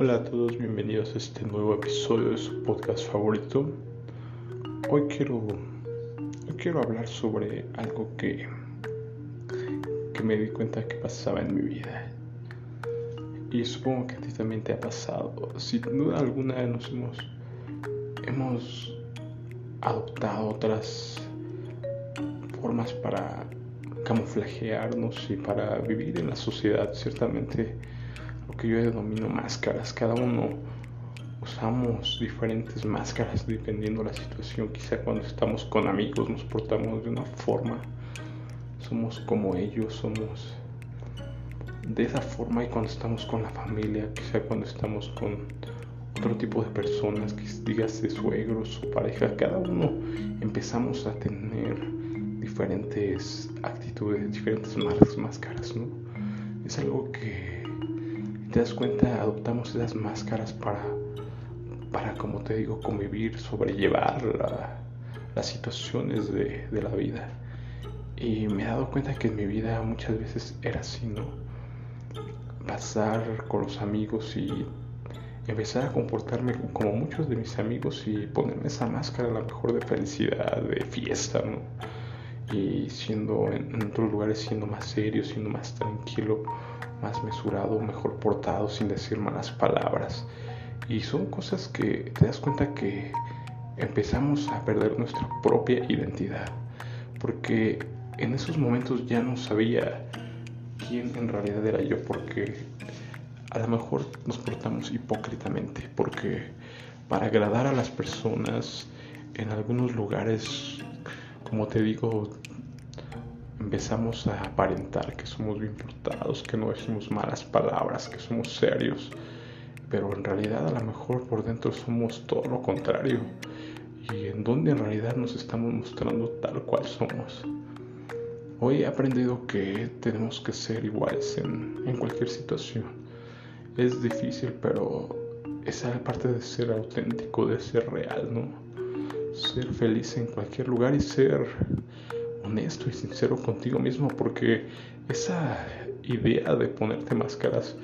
Hola a todos, bienvenidos a este nuevo episodio de su podcast favorito. Hoy quiero, quiero hablar sobre algo que, que me di cuenta que pasaba en mi vida. Y supongo que a ti también te ha pasado. Sin duda alguna nos hemos, hemos adoptado otras formas para camuflajearnos y para vivir en la sociedad, ciertamente que yo denomino máscaras. Cada uno usamos diferentes máscaras dependiendo de la situación. Quizá cuando estamos con amigos nos portamos de una forma, somos como ellos, somos de esa forma y cuando estamos con la familia, quizá cuando estamos con otro tipo de personas, que digas de suegros o pareja, cada uno empezamos a tener diferentes actitudes, diferentes máscaras, ¿no? Es algo que te das cuenta, adoptamos esas máscaras para, para como te digo, convivir, sobrellevar las situaciones de, de la vida. Y me he dado cuenta que en mi vida muchas veces era así, ¿no? Pasar con los amigos y empezar a comportarme como muchos de mis amigos y ponerme esa máscara a lo mejor de felicidad, de fiesta, ¿no? Y siendo en, otros lugares siendo más serio, siendo más tranquilo, más mesurado, mejor portado, sin decir malas palabras. Y son cosas que te das cuenta que empezamos a perder nuestra propia identidad. Porque en esos momentos ya no sabía quién en realidad era yo, porque a lo mejor nos portamos hipócritamente, porque para agradar a las personas en algunos lugares, como te digo, empezamos a aparentar que somos bien portados, que no decimos malas palabras, que somos serios, pero en realidad a lo mejor por dentro somos todo lo contrario y en donde en realidad nos estamos mostrando tal cual somos. Hoy he aprendido que tenemos que ser iguales en, cualquier situación. Es difícil, pero esa es parte de ser auténtico, de ser real, ¿no? Ser feliz en cualquier lugar y ser honesto y sincero contigo mismo porque esa idea de ponerte máscaras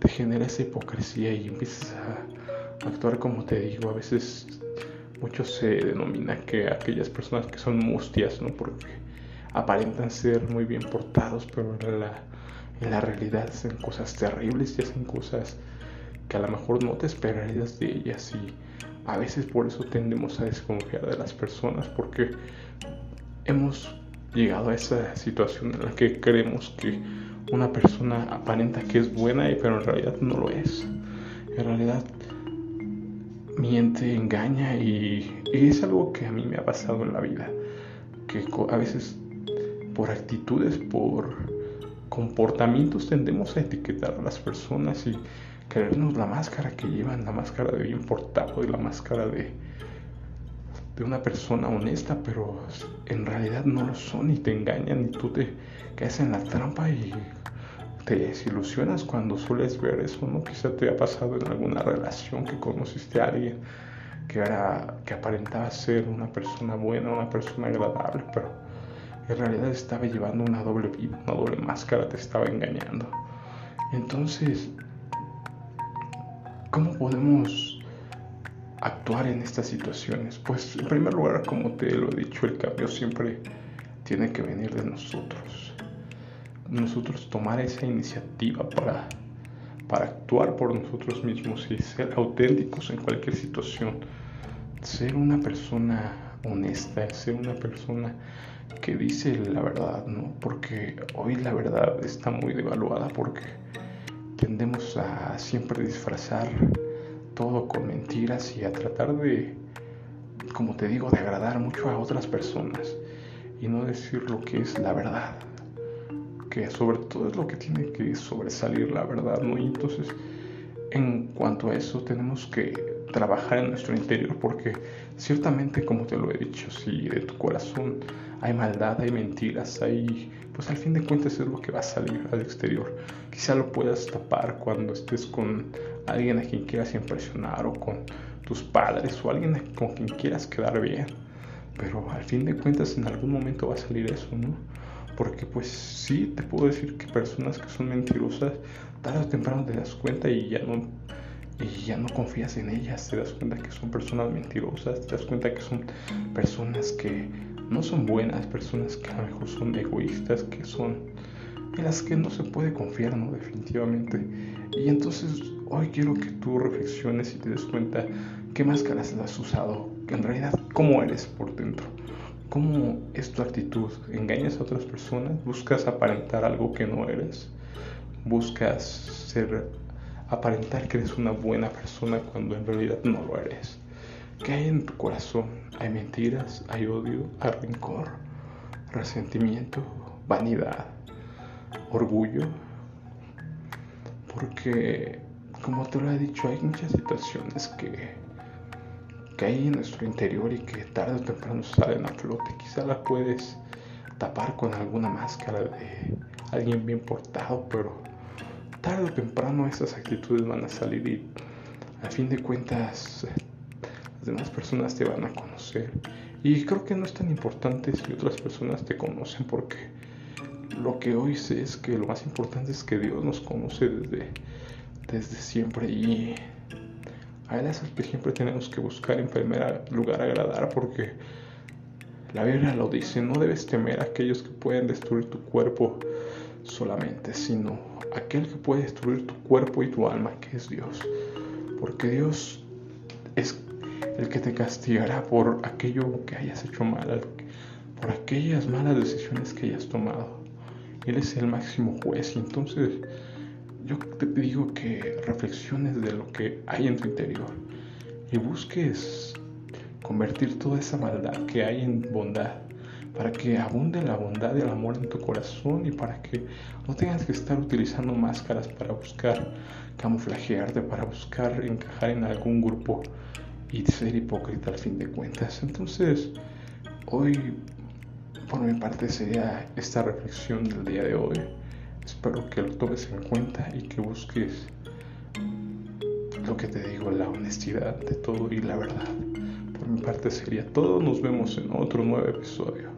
te genera esa hipocresía y empiezas a actuar como te digo. A veces mucho se denomina que aquellas personas que son mustias, ¿no? Porque aparentan ser muy bien portados, pero en la, en la realidad hacen cosas terribles y hacen cosas a lo mejor no te esperarías de ellas y a veces por eso tendemos a desconfiar de las personas porque hemos llegado a esa situación en la que creemos que una persona aparenta que es buena, pero en realidad no lo es. En realidad miente, engaña y, es algo que a mí me ha pasado en la vida. Que a veces por actitudes, por comportamientos tendemos a etiquetar a las personas y creernos la máscara que llevan, la máscara de bien portado y la máscara de, de una persona honesta, pero en realidad no lo son y te engañan y tú te caes en la trampa y te desilusionas cuando sueles ver eso, ¿no? Quizá te ha pasado en alguna relación que conociste a alguien que era que aparentaba ser una persona buena, una persona agradable, pero en realidad estaba llevando una doble vida, una doble máscara, te estaba engañando. Entonces, ¿cómo podemos actuar en estas situaciones? Pues en primer lugar, como te lo he dicho, el cambio siempre tiene que venir de nosotros. Nosotros tomar esa iniciativa para, para actuar por nosotros mismos y ser auténticos en cualquier situación. Ser una persona honesta, ser una persona que dice la verdad, ¿no? Porque hoy la verdad está muy devaluada porque tendemos a siempre disfrazar todo con mentiras y a tratar de, como te digo, de agradar mucho a otras personas y no decir lo que es la verdad. Que sobre todo es lo que tiene que sobresalir la verdad, ¿no? Y entonces, en cuanto a eso, tenemos que trabajar en nuestro interior porque ciertamente, como te lo he dicho, si de tu corazón hay maldad, hay mentiras, hay, pues al fin de cuentas es lo que va a salir al exterior. Quizá lo puedas tapar cuando estés con alguien a quien quieras impresionar o con tus padres o alguien con quien quieras quedar bien. Pero al fin de cuentas en algún momento va a salir eso, ¿no? Porque pues sí, te puedo decir que personas que son mentirosas, tarde o temprano te das cuenta y ya no, y ya no confías en ellas, te das cuenta que son personas mentirosas, te das cuenta que son personas que no son buenas, personas que a lo mejor son egoístas, que son en las que no se puede confiar, ¿no? Definitivamente. Y entonces hoy quiero que tú reflexiones y te des cuenta qué máscaras has usado, en realidad cómo eres por dentro. ¿Cómo es tu actitud? ¿Engañas a otras personas? ¿Buscas aparentar algo que no eres? ¿Buscas ser aparentar que eres una buena persona cuando en realidad no lo eres. ¿Qué hay en tu corazón? Hay mentiras, hay odio, hay rencor, resentimiento, vanidad, orgullo. Porque, como te lo he dicho, hay muchas situaciones que, que hay en nuestro interior y que tarde o temprano salen a flote. Quizá la puedes tapar con alguna máscara de alguien bien portado, pero tarde o temprano esas actitudes van a salir y a fin de cuentas las demás personas te van a conocer. Y creo que no es tan importante si otras personas te conocen porque lo que hoy sé es que lo más importante es que Dios nos conoce desde, desde siempre y a Él es el que siempre tenemos que buscar en primer lugar agradar porque la Biblia lo dice, no debes temer a aquellos que pueden destruir tu cuerpo solamente, sino aquel que puede destruir tu cuerpo y tu alma, que es Dios. Porque Dios es el que te castigará por aquello que hayas hecho mal, por aquellas malas decisiones que hayas tomado. Él es el máximo juez y entonces yo te digo que reflexiones de lo que hay en tu interior y busques convertir toda esa maldad que hay en bondad para que abunde la bondad y el amor en tu corazón y para que no tengas que estar utilizando máscaras para buscar camuflajearte, para buscar encajar en algún grupo y ser hipócrita al fin de cuentas. Entonces, hoy por mi parte sería esta reflexión del día de hoy. Espero que lo tomes en cuenta y que busques lo que te digo, la honestidad de todo y la verdad. Por mi parte sería todo. Nos vemos en otro nuevo episodio.